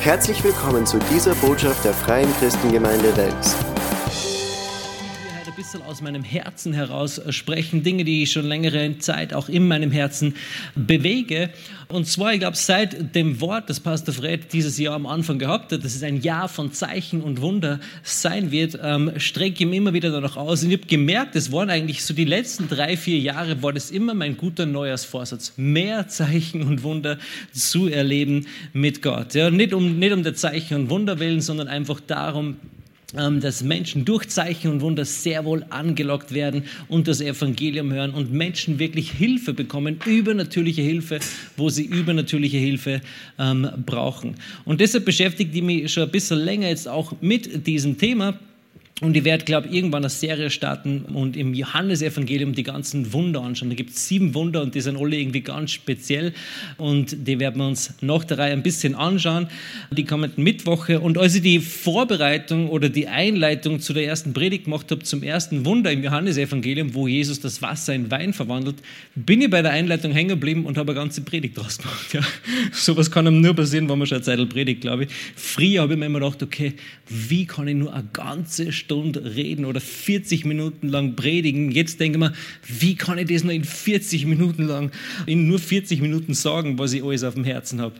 Herzlich willkommen zu dieser Botschaft der Freien Christengemeinde Wels. Bisschen aus meinem Herzen heraus sprechen, Dinge, die ich schon längere Zeit auch in meinem Herzen bewege. Und zwar, ich glaube, seit dem Wort, das Pastor Fred dieses Jahr am Anfang gehabt hat, dass es ein Jahr von Zeichen und Wunder sein wird, ähm, strecke ich mich immer wieder danach aus. Und ich habe gemerkt, es waren eigentlich so die letzten drei, vier Jahre, war das immer mein guter Neujahrsvorsatz, mehr Zeichen und Wunder zu erleben mit Gott. Ja, nicht um, nicht um der Zeichen und Wunder willen, sondern einfach darum, dass Menschen durch Zeichen und Wunder sehr wohl angelockt werden und das Evangelium hören und Menschen wirklich Hilfe bekommen, übernatürliche Hilfe, wo sie übernatürliche Hilfe ähm, brauchen. Und deshalb beschäftigt die mich schon ein bisschen länger jetzt auch mit diesem Thema. Und ich werde, glaube ich, irgendwann eine Serie starten und im Johannesevangelium die ganzen Wunder anschauen. Da gibt es sieben Wunder und die sind alle irgendwie ganz speziell. Und die werden wir uns nach der Reihe ein bisschen anschauen, die kommenden Mittwoche. Und als ich die Vorbereitung oder die Einleitung zu der ersten Predigt gemacht habe, zum ersten Wunder im Johannesevangelium, wo Jesus das Wasser in Wein verwandelt, bin ich bei der Einleitung hängen geblieben und habe eine ganze Predigt draus gemacht. Ja. Sowas kann einem nur passieren, wenn man schon eine Zeit predigt, glaube ich. Früher habe ich mir immer gedacht, okay, wie kann ich nur eine ganze reden oder 40 Minuten lang predigen. Jetzt denke ich mir, wie kann ich das nur in 40 Minuten lang, in nur 40 Minuten sagen, was ich alles auf dem Herzen habe.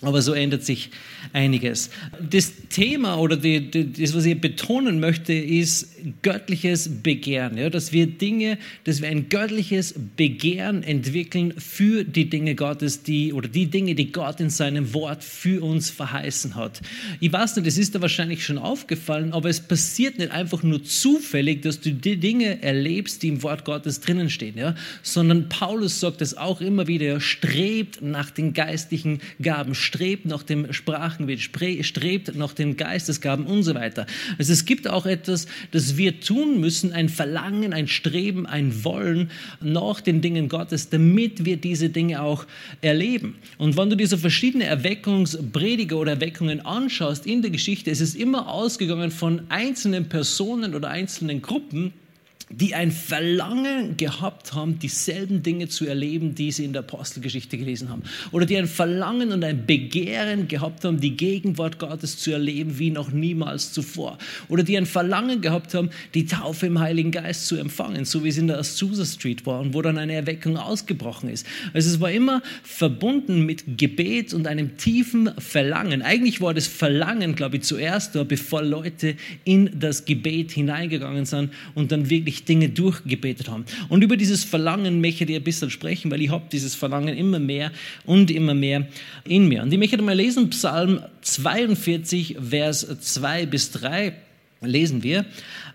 Aber so ändert sich einiges. Das Thema oder die, die, das, was ich betonen möchte, ist göttliches Begehren. Ja, dass wir Dinge, dass wir ein göttliches Begehren entwickeln für die Dinge Gottes, die oder die Dinge, die Gott in seinem Wort für uns verheißen hat. Ich weiß nicht, es ist da wahrscheinlich schon aufgefallen, aber es passiert nicht einfach nur zufällig, dass du die Dinge erlebst, die im Wort Gottes drinnen stehen, ja, sondern Paulus sagt es auch immer wieder, er strebt nach den geistlichen Gaben strebt nach dem Sprachenbild, strebt nach den Geistesgaben und so weiter. Also es gibt auch etwas, das wir tun müssen, ein Verlangen, ein Streben, ein Wollen nach den Dingen Gottes, damit wir diese Dinge auch erleben. Und wenn du diese verschiedenen Erweckungsprediger oder Erweckungen anschaust in der Geschichte, ist es immer ausgegangen von einzelnen Personen oder einzelnen Gruppen, die ein Verlangen gehabt haben, dieselben Dinge zu erleben, die sie in der Apostelgeschichte gelesen haben. Oder die ein Verlangen und ein Begehren gehabt haben, die Gegenwart Gottes zu erleben wie noch niemals zuvor. Oder die ein Verlangen gehabt haben, die Taufe im Heiligen Geist zu empfangen, so wie es in der Azusa Street war und wo dann eine Erweckung ausgebrochen ist. Also es war immer verbunden mit Gebet und einem tiefen Verlangen. Eigentlich war das Verlangen, glaube ich, zuerst da, bevor Leute in das Gebet hineingegangen sind und dann wirklich wirklich Dinge durchgebetet haben. Und über dieses Verlangen möchte ich ein bisschen sprechen, weil ich habe dieses Verlangen immer mehr und immer mehr in mir. Und ich möchte mal lesen, Psalm 42, Vers 2 bis 3 lesen wir.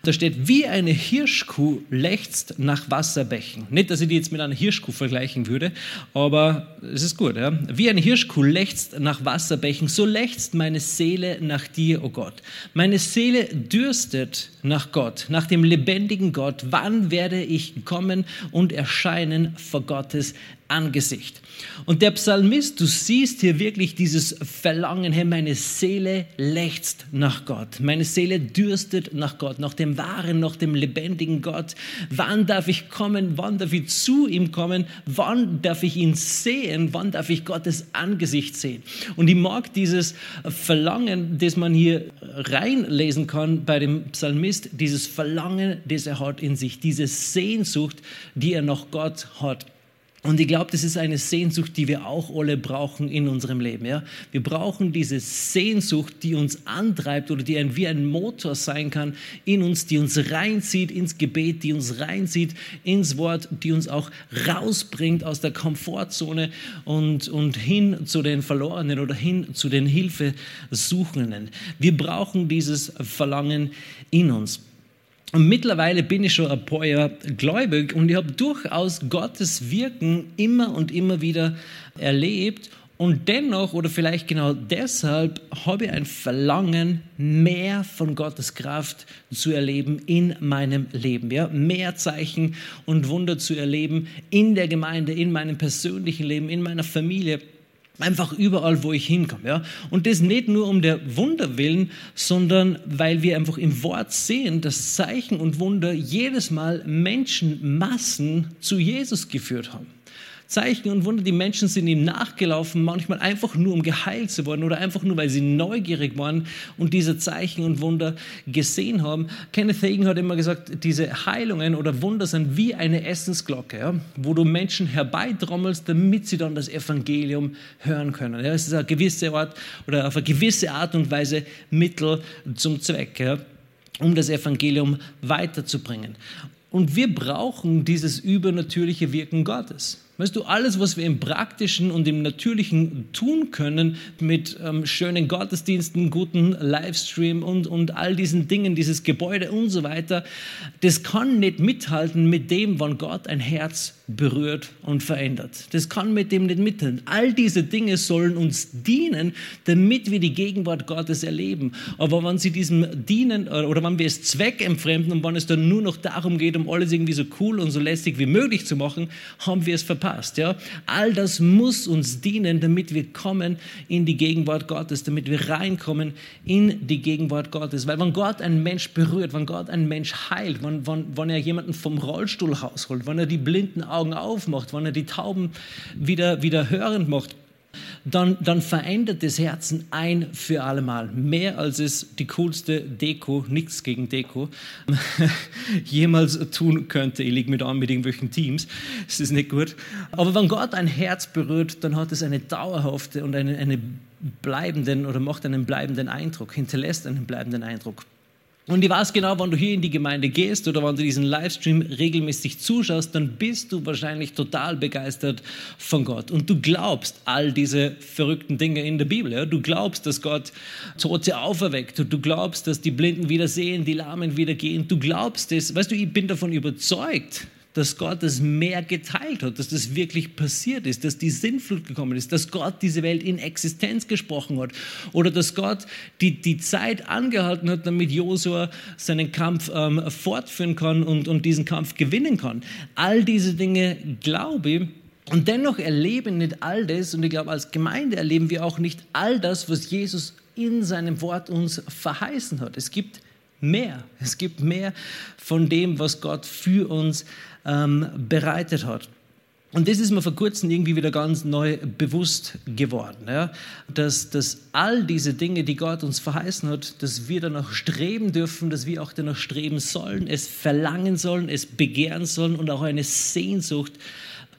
Da steht, wie eine Hirschkuh lechzt nach Wasserbächen. Nicht, dass ich die jetzt mit einer Hirschkuh vergleichen würde, aber es ist gut. Ja? Wie eine Hirschkuh lechzt nach Wasserbächen, so lechzt meine Seele nach dir, o oh Gott. Meine Seele dürstet nach Gott, nach dem lebendigen Gott. Wann werde ich kommen und erscheinen vor Gottes Angesicht. Und der Psalmist, du siehst hier wirklich dieses Verlangen, hey, meine Seele lechzt nach Gott. Meine Seele dürstet nach Gott, nach dem wahren, nach dem lebendigen Gott. Wann darf ich kommen? Wann darf ich zu ihm kommen? Wann darf ich ihn sehen? Wann darf ich Gottes Angesicht sehen? Und ich mag dieses Verlangen, das man hier reinlesen kann bei dem Psalmist, dieses Verlangen, das er hat in sich, diese Sehnsucht, die er nach Gott hat. Und ich glaube, das ist eine Sehnsucht, die wir auch alle brauchen in unserem Leben. Ja? Wir brauchen diese Sehnsucht, die uns antreibt oder die ein, wie ein Motor sein kann in uns, die uns reinzieht ins Gebet, die uns reinzieht ins Wort, die uns auch rausbringt aus der Komfortzone und, und hin zu den Verlorenen oder hin zu den Hilfesuchenden. Wir brauchen dieses Verlangen in uns. Und mittlerweile bin ich schon ein paar Jahre gläubig und ich habe durchaus Gottes Wirken immer und immer wieder erlebt. Und dennoch oder vielleicht genau deshalb habe ich ein Verlangen, mehr von Gottes Kraft zu erleben in meinem Leben. Ja? Mehr Zeichen und Wunder zu erleben in der Gemeinde, in meinem persönlichen Leben, in meiner Familie. Einfach überall, wo ich hinkomme. Ja? Und das nicht nur um der Wunder willen, sondern weil wir einfach im Wort sehen, dass Zeichen und Wunder jedes Mal Menschenmassen zu Jesus geführt haben. Zeichen und Wunder. Die Menschen sind ihm nachgelaufen, manchmal einfach nur, um geheilt zu werden oder einfach nur, weil sie neugierig waren und diese Zeichen und Wunder gesehen haben. Kenneth Hagen hat immer gesagt, diese Heilungen oder Wunder sind wie eine Essensglocke, ja, wo du Menschen herbeitrommelst, damit sie dann das Evangelium hören können. Ja, es ist eine gewisse Art oder auf eine gewisse Art und Weise Mittel zum Zweck. Ja um das Evangelium weiterzubringen. Und wir brauchen dieses übernatürliche Wirken Gottes. Weißt du, alles, was wir im Praktischen und im Natürlichen tun können, mit ähm, schönen Gottesdiensten, guten Livestream und, und all diesen Dingen, dieses Gebäude und so weiter, das kann nicht mithalten mit dem, wann Gott ein Herz berührt und verändert. Das kann mit dem nicht mithalten. All diese Dinge sollen uns dienen, damit wir die Gegenwart Gottes erleben. Aber wenn sie diesem dienen oder wenn wir es zweckentfremden und wenn es dann nur noch darum geht, um alles irgendwie so cool und so lästig wie möglich zu machen, haben wir es verpasst. Ja? All das muss uns dienen, damit wir kommen in die Gegenwart Gottes, damit wir reinkommen in die Gegenwart Gottes. Weil wenn Gott einen Mensch berührt, wenn Gott einen Mensch heilt, wenn, wenn, wenn er jemanden vom Rollstuhl rausholt, wenn er die blinden Augen aufmacht, wenn er die Tauben wieder, wieder hörend macht, dann, dann verändert das Herzen ein für allemal. Mehr als es die coolste Deko, nichts gegen Deko, jemals tun könnte. Ich liege mit an mit irgendwelchen Teams, das ist nicht gut. Aber wenn Gott ein Herz berührt, dann hat es eine dauerhafte und eine, eine bleibenden oder macht einen bleibenden Eindruck, hinterlässt einen bleibenden Eindruck. Und ich weiß genau, wenn du hier in die Gemeinde gehst oder wenn du diesen Livestream regelmäßig zuschaust, dann bist du wahrscheinlich total begeistert von Gott. Und du glaubst all diese verrückten Dinge in der Bibel. Ja? Du glaubst, dass Gott Tote auferweckt. Du glaubst, dass die Blinden wieder sehen, die Lahmen wieder gehen. Du glaubst es. Weißt du, ich bin davon überzeugt, dass Gott das Meer geteilt hat, dass das wirklich passiert ist, dass die Sinnflut gekommen ist, dass Gott diese Welt in Existenz gesprochen hat oder dass Gott die, die Zeit angehalten hat, damit Josua seinen Kampf ähm, fortführen kann und, und diesen Kampf gewinnen kann. All diese Dinge glaube ich, und dennoch erleben nicht all das, und ich glaube, als Gemeinde erleben wir auch nicht all das, was Jesus in seinem Wort uns verheißen hat. Es gibt mehr. Es gibt mehr von dem, was Gott für uns ähm, bereitet hat. Und das ist mir vor kurzem irgendwie wieder ganz neu bewusst geworden, ja? dass, dass all diese Dinge, die Gott uns verheißen hat, dass wir danach streben dürfen, dass wir auch danach streben sollen, es verlangen sollen, es begehren sollen und auch eine Sehnsucht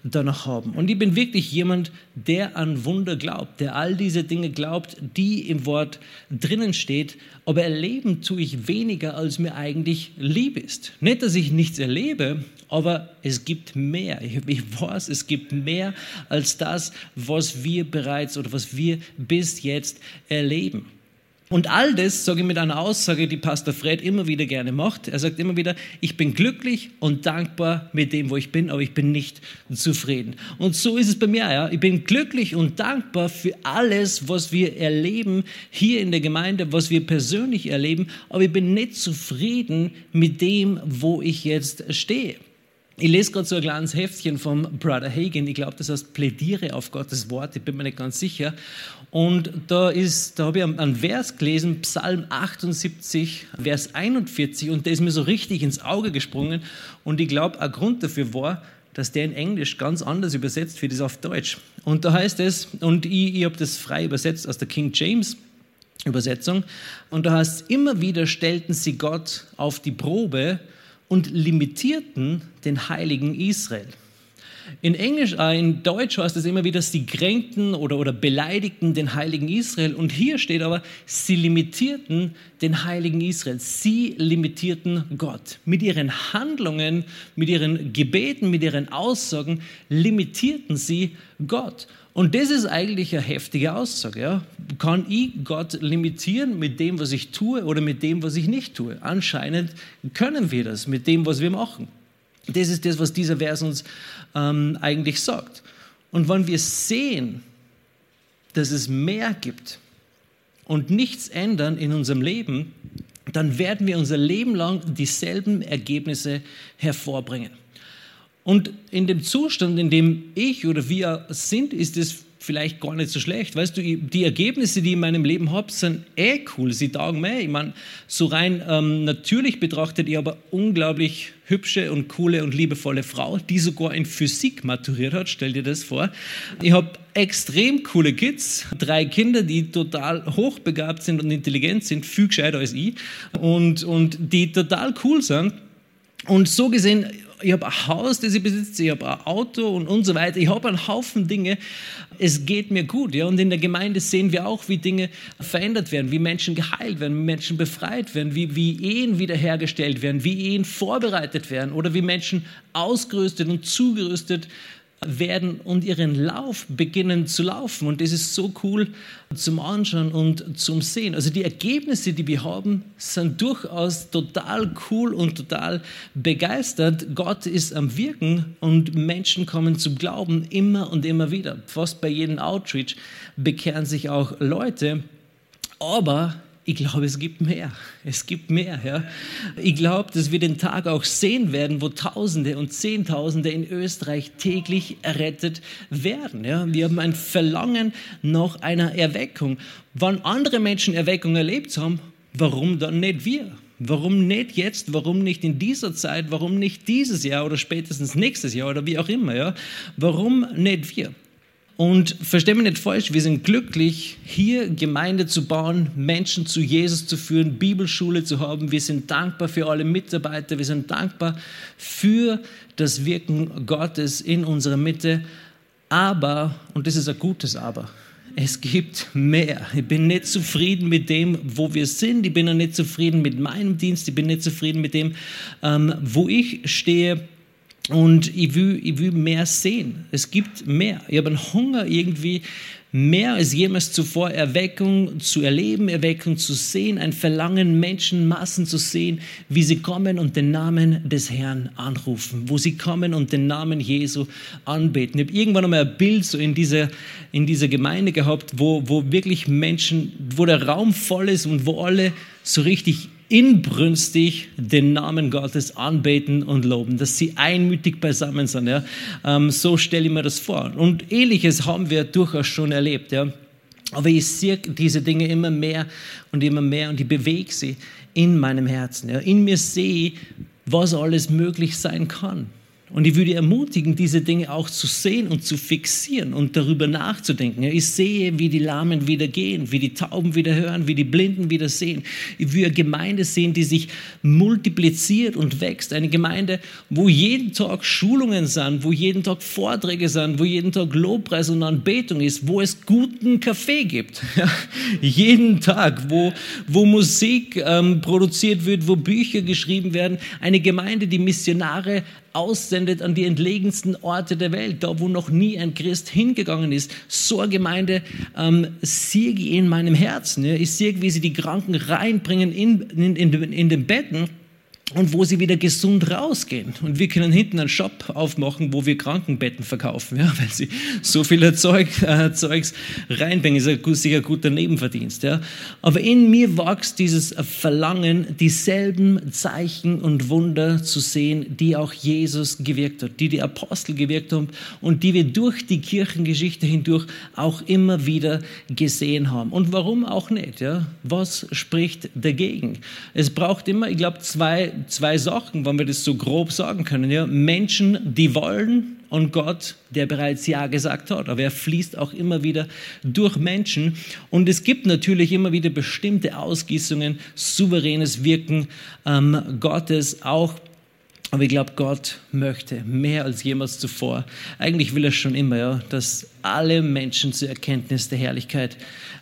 danach haben. Und ich bin wirklich jemand, der an Wunder glaubt, der all diese Dinge glaubt, die im Wort drinnen steht. Aber erleben tue ich weniger, als mir eigentlich lieb ist. Nicht, dass ich nichts erlebe, aber es gibt mehr. Ich, weiß, es gibt mehr als das, was wir bereits oder was wir bis jetzt erleben. Und all das sage ich mit einer Aussage, die Pastor Fred immer wieder gerne macht. Er sagt immer wieder, ich bin glücklich und dankbar mit dem, wo ich bin, aber ich bin nicht zufrieden. Und so ist es bei mir. Ja. Ich bin glücklich und dankbar für alles, was wir erleben hier in der Gemeinde, was wir persönlich erleben, aber ich bin nicht zufrieden mit dem, wo ich jetzt stehe. Ich lese gerade so ein kleines Heftchen vom Brother Hagen. Ich glaube, das heißt Plädiere auf Gottes Wort. Ich bin mir nicht ganz sicher. Und da ist, da habe ich einen Vers gelesen, Psalm 78, Vers 41. Und der ist mir so richtig ins Auge gesprungen. Und ich glaube, ein Grund dafür war, dass der in Englisch ganz anders übersetzt wird, ist auf Deutsch. Und da heißt es, und ich, ich habe das frei übersetzt aus der King James Übersetzung. Und da heißt es, immer wieder stellten sie Gott auf die Probe und limitierten den Heiligen Israel. In Englisch, äh, in Deutsch heißt es immer wieder, sie kränkten oder, oder beleidigten den Heiligen Israel. Und hier steht aber, sie limitierten den Heiligen Israel. Sie limitierten Gott. Mit ihren Handlungen, mit ihren Gebeten, mit ihren Aussagen limitierten sie Gott. Und das ist eigentlich eine heftige Aussage. Ja? Kann ich Gott limitieren mit dem, was ich tue oder mit dem, was ich nicht tue? Anscheinend können wir das mit dem, was wir machen. Das ist das, was dieser Vers uns ähm, eigentlich sagt. Und wenn wir sehen, dass es mehr gibt und nichts ändern in unserem Leben, dann werden wir unser Leben lang dieselben Ergebnisse hervorbringen. Und in dem Zustand, in dem ich oder wir sind, ist es vielleicht gar nicht so schlecht. Weißt du, die Ergebnisse, die ich in meinem Leben habe, sind eh cool. Sie taugen mir. Ich meine, so rein ähm, natürlich betrachtet, ich aber unglaublich hübsche und coole und liebevolle Frau, die sogar in Physik maturiert hat. Stell dir das vor. Ich habe extrem coole Kids, drei Kinder, die total hochbegabt sind und intelligent sind, viel gescheiter als ich und, und die total cool sind. Und so gesehen ich habe ein Haus, das ich besitze, ich habe ein Auto und, und so weiter. Ich habe einen Haufen Dinge. Es geht mir gut. Ja? Und in der Gemeinde sehen wir auch, wie Dinge verändert werden, wie Menschen geheilt werden, wie Menschen befreit werden, wie, wie Ehen wiederhergestellt werden, wie Ehen vorbereitet werden oder wie Menschen ausgerüstet und zugerüstet werden und ihren Lauf beginnen zu laufen. Und das ist so cool zum Anschauen und zum Sehen. Also die Ergebnisse, die wir haben, sind durchaus total cool und total begeistert. Gott ist am Wirken und Menschen kommen zum Glauben immer und immer wieder. Fast bei jedem Outreach bekehren sich auch Leute. Aber ich glaube, es gibt mehr. Es gibt mehr. Ja. Ich glaube, dass wir den Tag auch sehen werden, wo Tausende und Zehntausende in Österreich täglich errettet werden. Ja. Wir haben ein Verlangen nach einer Erweckung. Wann andere Menschen Erweckung erlebt haben, warum dann nicht wir? Warum nicht jetzt? Warum nicht in dieser Zeit? Warum nicht dieses Jahr oder spätestens nächstes Jahr oder wie auch immer? Ja? Warum nicht wir? Und verstehen wir nicht falsch, wir sind glücklich, hier Gemeinde zu bauen, Menschen zu Jesus zu führen, Bibelschule zu haben. Wir sind dankbar für alle Mitarbeiter, wir sind dankbar für das Wirken Gottes in unserer Mitte. Aber, und das ist ein gutes Aber, es gibt mehr. Ich bin nicht zufrieden mit dem, wo wir sind. Ich bin auch nicht zufrieden mit meinem Dienst. Ich bin nicht zufrieden mit dem, ähm, wo ich stehe. Und ich will, ich will mehr sehen. Es gibt mehr. Ich habe einen Hunger irgendwie mehr als jemals zuvor Erweckung zu erleben, Erweckung zu sehen, ein Verlangen, Menschenmassen zu sehen, wie sie kommen und den Namen des Herrn anrufen, wo sie kommen und den Namen Jesu anbeten. Ich habe irgendwann einmal ein Bild so in dieser, in dieser Gemeinde gehabt, wo, wo wirklich Menschen, wo der Raum voll ist und wo alle so richtig inbrünstig den Namen Gottes anbeten und loben, dass sie einmütig beisammen sind. Ja? Ähm, so stelle ich mir das vor. Und ähnliches haben wir durchaus schon erlebt. Ja? Aber ich sehe diese Dinge immer mehr und immer mehr und ich bewege sie in meinem Herzen. Ja? In mir sehe ich, was alles möglich sein kann. Und ich würde ermutigen, diese Dinge auch zu sehen und zu fixieren und darüber nachzudenken. Ich sehe, wie die Lahmen wieder gehen, wie die Tauben wieder hören, wie die Blinden wieder sehen. Ich würde eine Gemeinde sehen, die sich multipliziert und wächst. Eine Gemeinde, wo jeden Tag Schulungen sind, wo jeden Tag Vorträge sind, wo jeden Tag Lobpreis und Anbetung ist, wo es guten Kaffee gibt. Jeden Tag, wo, wo Musik ähm, produziert wird, wo Bücher geschrieben werden. Eine Gemeinde, die Missionare aussendet an die entlegensten Orte der Welt, da wo noch nie ein Christ hingegangen ist. So eine Gemeinde ähm, sehe ich in meinem Herzen. Ja. Ich sehe, wie sie die Kranken reinbringen in, in, in, in den Betten und wo sie wieder gesund rausgehen. Und wir können hinten einen Shop aufmachen, wo wir Krankenbetten verkaufen, ja, weil sie so viel Zeug, äh, Zeugs reinbringen. Ist ein sicher guter Nebenverdienst. Ja. Aber in mir wächst dieses Verlangen, dieselben Zeichen und Wunder zu sehen, die auch Jesus gewirkt hat, die die Apostel gewirkt haben und die wir durch die Kirchengeschichte hindurch auch immer wieder gesehen haben. Und warum auch nicht? Ja? Was spricht dagegen? Es braucht immer, ich glaube, zwei zwei Sachen, wenn wir das so grob sagen können. Ja? Menschen, die wollen und Gott, der bereits Ja gesagt hat. Aber er fließt auch immer wieder durch Menschen. Und es gibt natürlich immer wieder bestimmte Ausgießungen, souveränes Wirken ähm, Gottes, auch aber ich glaube, Gott möchte mehr als jemals zuvor. Eigentlich will er schon immer, ja, dass alle Menschen zur Erkenntnis der Herrlichkeit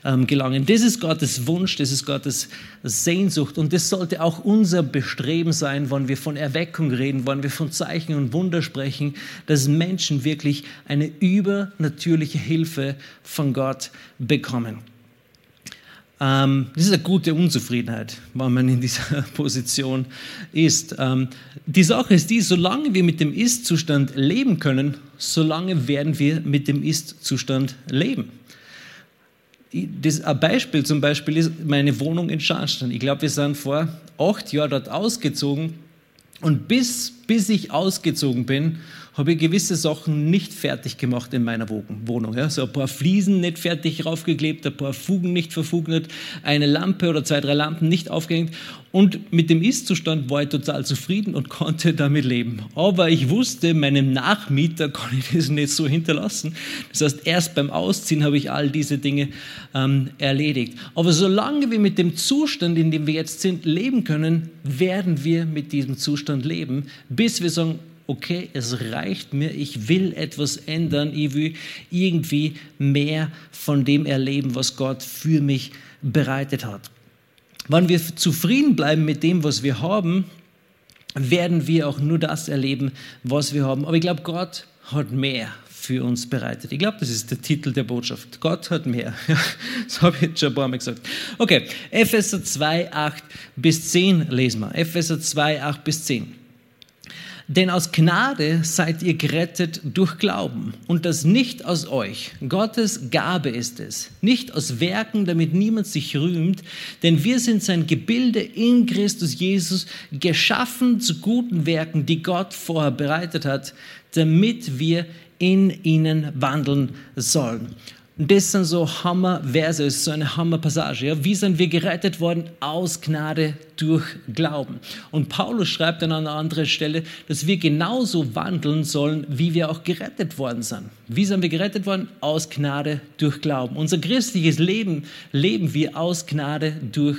ähm, gelangen. Das ist Gottes Wunsch, das ist Gottes Sehnsucht und das sollte auch unser Bestreben sein, wenn wir von Erweckung reden, wenn wir von Zeichen und Wunder sprechen, dass Menschen wirklich eine übernatürliche Hilfe von Gott bekommen. Ähm, das ist eine gute Unzufriedenheit, wenn man in dieser Position ist. Ähm, die Sache ist die, solange wir mit dem Ist-Zustand leben können, solange werden wir mit dem Ist-Zustand leben. Das, ein Beispiel zum Beispiel ist meine Wohnung in Scharnstein. Ich glaube, wir sind vor acht Jahren dort ausgezogen und bis, bis ich ausgezogen bin, habe ich gewisse Sachen nicht fertig gemacht in meiner Wohnung. Ja. So ein paar Fliesen nicht fertig raufgeklebt, ein paar Fugen nicht verfugnet, eine Lampe oder zwei, drei Lampen nicht aufgehängt. Und mit dem Ist-Zustand war ich total zufrieden und konnte damit leben. Aber ich wusste, meinem Nachmieter kann ich das nicht so hinterlassen. Das heißt, erst beim Ausziehen habe ich all diese Dinge ähm, erledigt. Aber solange wir mit dem Zustand, in dem wir jetzt sind, leben können, werden wir mit diesem Zustand leben, bis wir sagen, okay, es reicht mir, ich will etwas ändern, ich will irgendwie mehr von dem erleben, was Gott für mich bereitet hat. Wenn wir zufrieden bleiben mit dem, was wir haben, werden wir auch nur das erleben, was wir haben. Aber ich glaube, Gott hat mehr für uns bereitet. Ich glaube, das ist der Titel der Botschaft. Gott hat mehr. Das habe ich jetzt schon ein paar Mal gesagt. Okay, Epheser 2, 8 bis 10 lesen wir. Epheser 2, 8 bis 10. Denn aus Gnade seid ihr gerettet durch Glauben und das nicht aus euch. Gottes Gabe ist es, nicht aus Werken, damit niemand sich rühmt, denn wir sind sein Gebilde in Christus Jesus, geschaffen zu guten Werken, die Gott vorher bereitet hat, damit wir in ihnen wandeln sollen. Das sind so Hammer-Verse, so eine Hammer-Passage. Ja? Wie sind wir gerettet worden? Aus Gnade durch Glauben. Und Paulus schreibt dann an einer anderen Stelle, dass wir genauso wandeln sollen, wie wir auch gerettet worden sind. Wie sind wir gerettet worden? Aus Gnade durch Glauben. Unser christliches Leben leben wir aus Gnade durch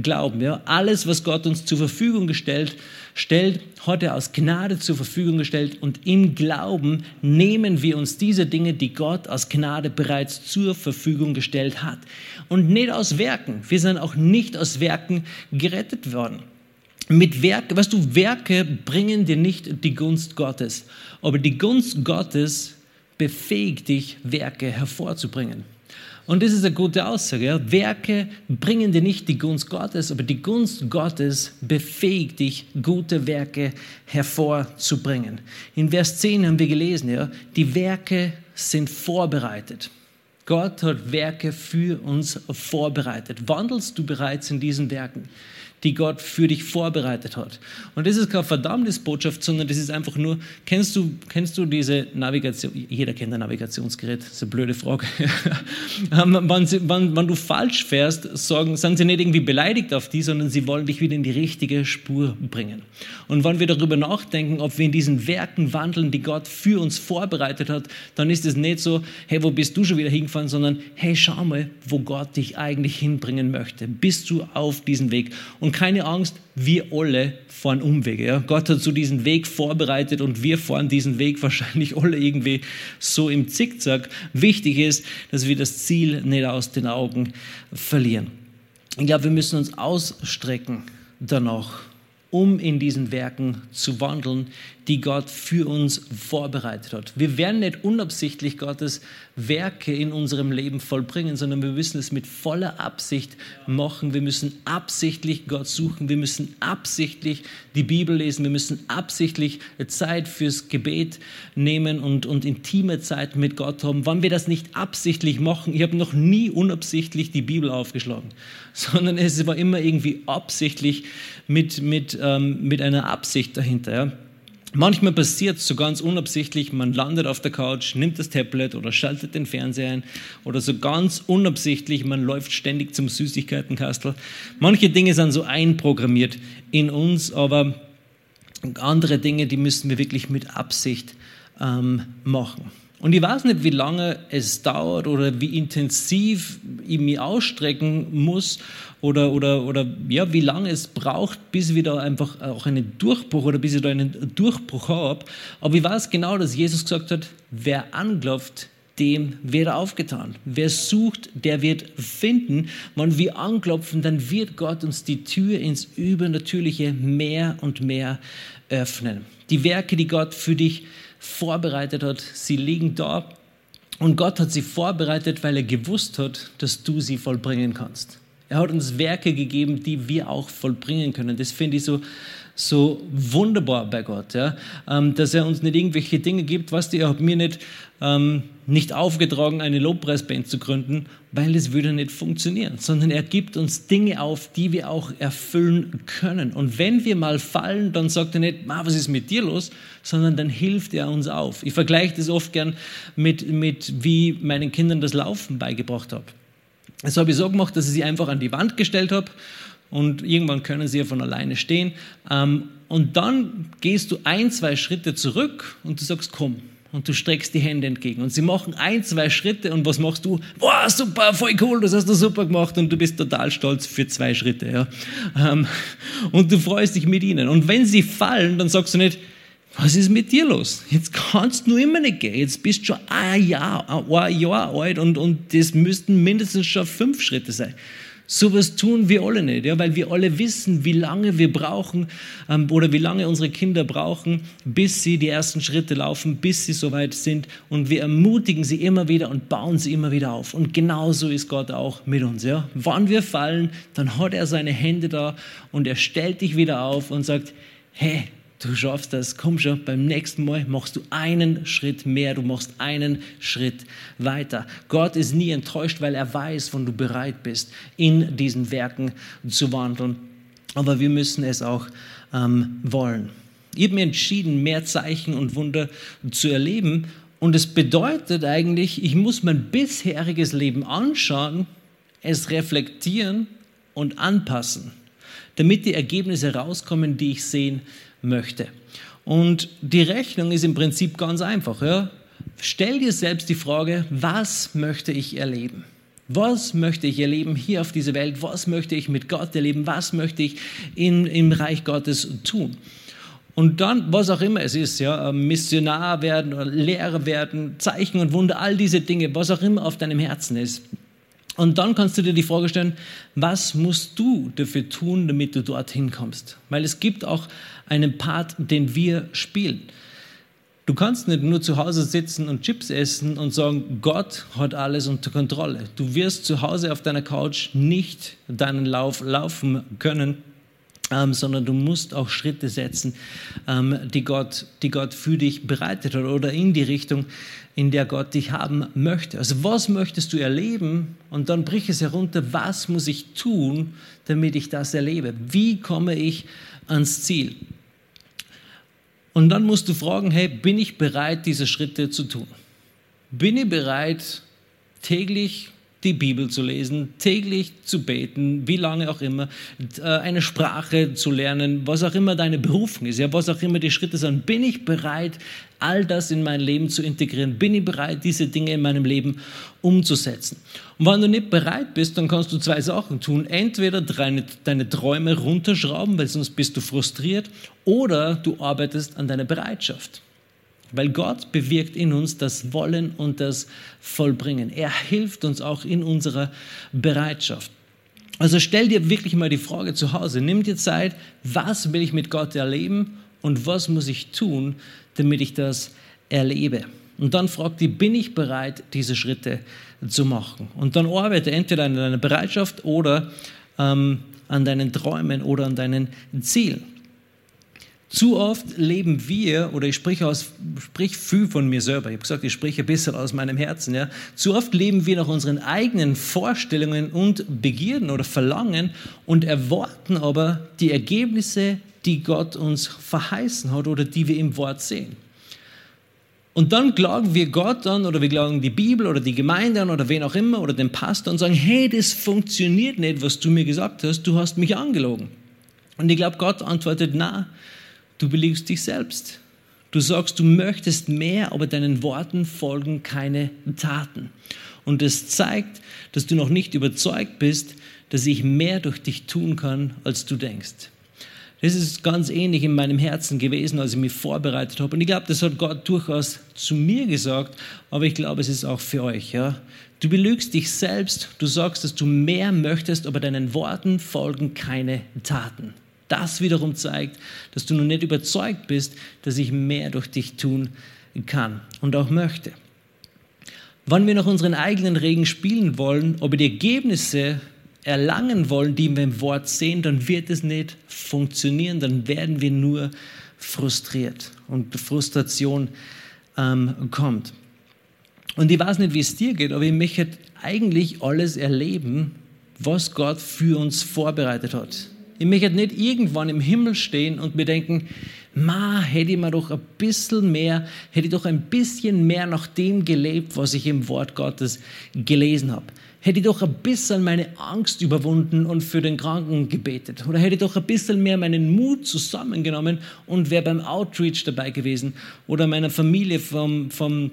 Glauben. Ja? Alles, was Gott uns zur Verfügung gestellt stellt, er aus Gnade zur Verfügung gestellt und im Glauben nehmen wir uns diese Dinge, die Gott aus Gnade bereits zur Verfügung gestellt hat. Und nicht aus Werken. Wir sind auch nicht aus Werken gerettet worden. Mit Werke, weißt du, Werke bringen dir nicht die Gunst Gottes, aber die Gunst Gottes befähigt dich, Werke hervorzubringen. Und das ist eine gute Aussage. Ja? Werke bringen dir nicht die Gunst Gottes, aber die Gunst Gottes befähigt dich, gute Werke hervorzubringen. In Vers 10 haben wir gelesen, ja, die Werke sind vorbereitet. Gott hat Werke für uns vorbereitet. Wandelst du bereits in diesen Werken? Die Gott für dich vorbereitet hat. Und das ist keine Verdammnisbotschaft, sondern das ist einfach nur, kennst du, kennst du diese Navigation, jeder kennt ein Navigationsgerät, das ist eine blöde Frage. wenn, sie, wenn, du falsch fährst, sagen, sind sie nicht irgendwie beleidigt auf die, sondern sie wollen dich wieder in die richtige Spur bringen. Und wenn wir darüber nachdenken, ob wir in diesen Werken wandeln, die Gott für uns vorbereitet hat, dann ist es nicht so, hey, wo bist du schon wieder hingefahren, sondern hey, schau mal, wo Gott dich eigentlich hinbringen möchte. Bist du auf diesem Weg? Und keine Angst, wir alle fahren Umwege. Ja? Gott hat so diesen Weg vorbereitet und wir fahren diesen Weg wahrscheinlich alle irgendwie so im Zickzack. Wichtig ist, dass wir das Ziel nicht aus den Augen verlieren. Ich glaube, wir müssen uns ausstrecken danach, um in diesen Werken zu wandeln, die Gott für uns vorbereitet hat. Wir werden nicht unabsichtlich Gottes Werke in unserem Leben vollbringen, sondern wir müssen es mit voller Absicht machen. Wir müssen absichtlich Gott suchen. Wir müssen absichtlich die Bibel lesen. Wir müssen absichtlich Zeit fürs Gebet nehmen und, und intime Zeit mit Gott haben. Wann wir das nicht absichtlich machen, ich habe noch nie unabsichtlich die Bibel aufgeschlagen, sondern es war immer irgendwie absichtlich mit, mit, ähm, mit einer Absicht dahinter. Ja. Manchmal passiert es so ganz unabsichtlich, man landet auf der Couch, nimmt das Tablet oder schaltet den Fernseher ein oder so ganz unabsichtlich, man läuft ständig zum Süßigkeitenkastel. Manche Dinge sind so einprogrammiert in uns, aber andere Dinge, die müssen wir wirklich mit Absicht ähm, machen. Und ich weiß nicht, wie lange es dauert oder wie intensiv ich mich ausstrecken muss oder, oder, oder ja, wie lange es braucht, bis ich da einfach auch einen Durchbruch oder bis ich da einen Durchbruch habe. Aber ich weiß genau, dass Jesus gesagt hat, wer anklopft, dem wird aufgetan. Wer sucht, der wird finden. Wenn wir anklopfen, dann wird Gott uns die Tür ins Übernatürliche mehr und mehr öffnen. Die Werke, die Gott für dich vorbereitet hat. Sie liegen da und Gott hat sie vorbereitet, weil er gewusst hat, dass du sie vollbringen kannst. Er hat uns Werke gegeben, die wir auch vollbringen können. Das finde ich so, so wunderbar bei Gott, ja? Ähm, dass er uns nicht irgendwelche Dinge gibt, was die, er hat mir nicht, ähm, nicht aufgetragen, eine Lobpreisband zu gründen, weil es würde nicht funktionieren, sondern er gibt uns Dinge auf, die wir auch erfüllen können. Und wenn wir mal fallen, dann sagt er nicht, was ist mit dir los, sondern dann hilft er uns auf. Ich vergleiche das oft gern mit, mit wie meinen Kindern das Laufen beigebracht habe. Das habe ich so gemacht, dass ich sie einfach an die Wand gestellt habe und irgendwann können sie ja von alleine stehen. Ähm, und dann gehst du ein, zwei Schritte zurück und du sagst, komm. Und du streckst die Hände entgegen. Und sie machen ein, zwei Schritte und was machst du? Boah, super, voll cool, das hast du super gemacht und du bist total stolz für zwei Schritte. Ja. Ähm, und du freust dich mit ihnen. Und wenn sie fallen, dann sagst du nicht, was ist mit dir los? Jetzt kannst du immer nicht gehen. Jetzt bist du schon ein Jahr, ein Jahr alt und, und das müssten mindestens schon fünf Schritte sein. Sowas tun wir alle nicht, ja, weil wir alle wissen, wie lange wir brauchen ähm, oder wie lange unsere Kinder brauchen, bis sie die ersten Schritte laufen, bis sie soweit sind. Und wir ermutigen sie immer wieder und bauen sie immer wieder auf. Und genauso ist Gott auch mit uns. Ja. Wann wir fallen, dann hat er seine Hände da und er stellt dich wieder auf und sagt, hey, du schaffst das, komm schon, beim nächsten Mal machst du einen Schritt mehr, du machst einen Schritt weiter. Gott ist nie enttäuscht, weil er weiß, wann du bereit bist, in diesen Werken zu wandeln. Aber wir müssen es auch ähm, wollen. Ich habe mir entschieden, mehr Zeichen und Wunder zu erleben. Und es bedeutet eigentlich, ich muss mein bisheriges Leben anschauen, es reflektieren und anpassen, damit die Ergebnisse rauskommen, die ich sehen möchte. Und die Rechnung ist im Prinzip ganz einfach. Ja? Stell dir selbst die Frage, was möchte ich erleben? Was möchte ich erleben hier auf dieser Welt? Was möchte ich mit Gott erleben? Was möchte ich in, im Reich Gottes tun? Und dann, was auch immer es ist, ja, Missionar werden, Lehrer werden, Zeichen und Wunder, all diese Dinge, was auch immer auf deinem Herzen ist. Und dann kannst du dir die Frage stellen, was musst du dafür tun, damit du dorthin kommst? Weil es gibt auch einen Part, den wir spielen. Du kannst nicht nur zu Hause sitzen und Chips essen und sagen, Gott hat alles unter Kontrolle. Du wirst zu Hause auf deiner Couch nicht deinen Lauf laufen können, ähm, sondern du musst auch Schritte setzen, ähm, die, Gott, die Gott für dich bereitet hat oder in die Richtung, in der Gott dich haben möchte. Also was möchtest du erleben? Und dann brich es herunter, was muss ich tun, damit ich das erlebe? Wie komme ich ans Ziel? Und dann musst du fragen, hey, bin ich bereit, diese Schritte zu tun? Bin ich bereit, täglich die Bibel zu lesen, täglich zu beten, wie lange auch immer, äh, eine Sprache zu lernen, was auch immer deine Berufung ist, ja, was auch immer die Schritte sind. Bin ich bereit, all das in mein Leben zu integrieren? Bin ich bereit, diese Dinge in meinem Leben umzusetzen? Und wenn du nicht bereit bist, dann kannst du zwei Sachen tun. Entweder deine, deine Träume runterschrauben, weil sonst bist du frustriert, oder du arbeitest an deiner Bereitschaft. Weil Gott bewirkt in uns das Wollen und das Vollbringen. Er hilft uns auch in unserer Bereitschaft. Also stell dir wirklich mal die Frage zu Hause, nimm dir Zeit, was will ich mit Gott erleben und was muss ich tun, damit ich das erlebe. Und dann frag dich, bin ich bereit, diese Schritte zu machen? Und dann arbeite entweder an deiner Bereitschaft oder ähm, an deinen Träumen oder an deinen Zielen. Zu oft leben wir, oder ich spreche, aus, sprich viel von mir selber, ich habe gesagt, ich spreche ein bisschen aus meinem Herzen, ja. zu oft leben wir nach unseren eigenen Vorstellungen und Begierden oder Verlangen und erwarten aber die Ergebnisse, die Gott uns verheißen hat oder die wir im Wort sehen. Und dann klagen wir Gott an oder wir klagen die Bibel oder die Gemeinde an oder wen auch immer oder den Pastor und sagen, hey, das funktioniert nicht, was du mir gesagt hast, du hast mich angelogen. Und ich glaube, Gott antwortet, na, Du belügst dich selbst. Du sagst, du möchtest mehr, aber deinen Worten folgen keine Taten. Und es zeigt, dass du noch nicht überzeugt bist, dass ich mehr durch dich tun kann, als du denkst. Das ist ganz ähnlich in meinem Herzen gewesen, als ich mich vorbereitet habe. Und ich glaube, das hat Gott durchaus zu mir gesagt, aber ich glaube, es ist auch für euch. Ja? Du belügst dich selbst, du sagst, dass du mehr möchtest, aber deinen Worten folgen keine Taten. Das wiederum zeigt, dass du noch nicht überzeugt bist, dass ich mehr durch dich tun kann und auch möchte. Wann wir nach unseren eigenen Regeln spielen wollen, aber die Ergebnisse erlangen wollen, die wir im Wort sehen, dann wird es nicht funktionieren, dann werden wir nur frustriert und Frustration ähm, kommt. Und ich weiß nicht, wie es dir geht, aber ich möchte eigentlich alles erleben, was Gott für uns vorbereitet hat. Ich möchte nicht irgendwann im Himmel stehen und mir denken, ma, hätte ich mir doch ein bisschen mehr, hätte ich doch ein bisschen mehr nach dem gelebt, was ich im Wort Gottes gelesen habe. Hätte ich doch ein bisschen meine Angst überwunden und für den Kranken gebetet. Oder hätte ich doch ein bisschen mehr meinen Mut zusammengenommen und wäre beim Outreach dabei gewesen. Oder meiner Familie vom, vom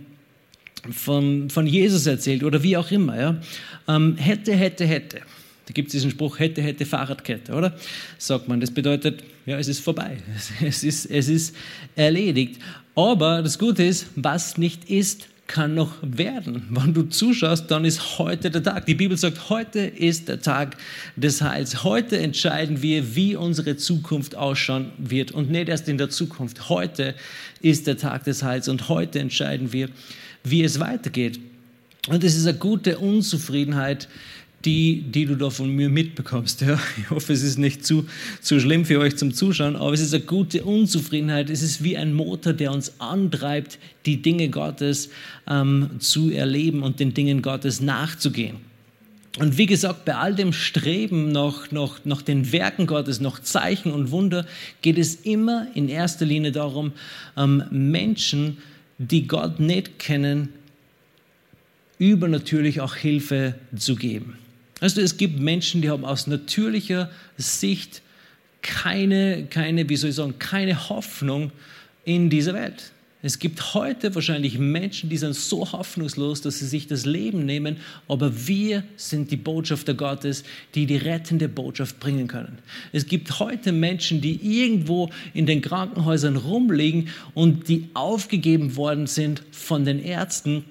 von, von Jesus erzählt oder wie auch immer. Ja? Ähm, hätte, hätte, hätte. Da gibt es diesen Spruch, hätte, hätte, Fahrradkette, oder? Sagt man. Das bedeutet, ja, es ist vorbei. Es ist, es ist erledigt. Aber das Gute ist, was nicht ist, kann noch werden. Wenn du zuschaust, dann ist heute der Tag. Die Bibel sagt, heute ist der Tag des Heils. Heute entscheiden wir, wie unsere Zukunft ausschauen wird und nicht erst in der Zukunft. Heute ist der Tag des Heils und heute entscheiden wir, wie es weitergeht. Und es ist eine gute Unzufriedenheit, die, die du da von mir mitbekommst. Ja. Ich hoffe, es ist nicht zu, zu schlimm für euch zum Zuschauen, aber es ist eine gute Unzufriedenheit. Es ist wie ein Motor, der uns antreibt, die Dinge Gottes ähm, zu erleben und den Dingen Gottes nachzugehen. Und wie gesagt, bei all dem Streben nach, nach, nach den Werken Gottes, nach Zeichen und Wunder, geht es immer in erster Linie darum, ähm, Menschen, die Gott nicht kennen, übernatürlich auch Hilfe zu geben. Also es gibt Menschen, die haben aus natürlicher Sicht keine, keine, wie soll ich sagen, keine Hoffnung in dieser Welt. Es gibt heute wahrscheinlich Menschen, die sind so hoffnungslos, dass sie sich das Leben nehmen, aber wir sind die Botschafter Gottes, die die rettende Botschaft bringen können. Es gibt heute Menschen, die irgendwo in den Krankenhäusern rumliegen und die aufgegeben worden sind von den Ärzten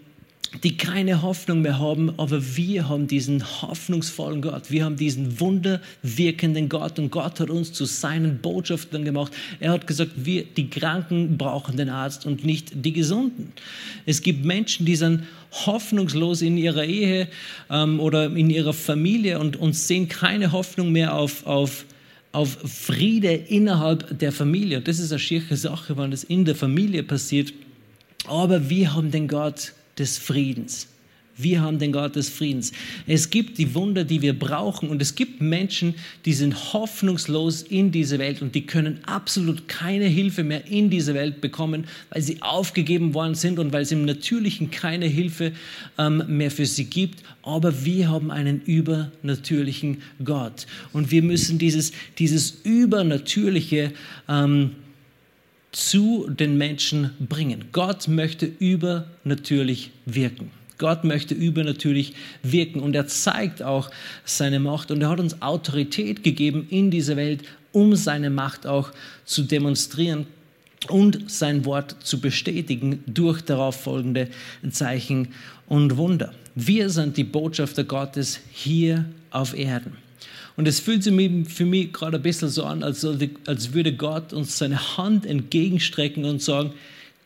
die keine Hoffnung mehr haben, aber wir haben diesen hoffnungsvollen Gott. Wir haben diesen wunderwirkenden Gott und Gott hat uns zu seinen Botschaftern gemacht. Er hat gesagt, wir, die Kranken brauchen den Arzt und nicht die Gesunden. Es gibt Menschen, die sind hoffnungslos in ihrer Ehe ähm, oder in ihrer Familie und, und sehen keine Hoffnung mehr auf, auf auf Friede innerhalb der Familie. Und das ist eine schiere Sache, wenn das in der Familie passiert. Aber wir haben den Gott des Friedens. Wir haben den Gott des Friedens. Es gibt die Wunder, die wir brauchen und es gibt Menschen, die sind hoffnungslos in dieser Welt und die können absolut keine Hilfe mehr in dieser Welt bekommen, weil sie aufgegeben worden sind und weil es im Natürlichen keine Hilfe ähm, mehr für sie gibt. Aber wir haben einen übernatürlichen Gott und wir müssen dieses, dieses Übernatürliche ähm, zu den Menschen bringen. Gott möchte übernatürlich wirken. Gott möchte übernatürlich wirken und er zeigt auch seine Macht und er hat uns Autorität gegeben in dieser Welt, um seine Macht auch zu demonstrieren und sein Wort zu bestätigen durch darauf folgende Zeichen und Wunder. Wir sind die Botschafter Gottes hier auf Erden. Und es fühlt sich für mich gerade ein bisschen so an, als, als würde Gott uns seine Hand entgegenstrecken und sagen,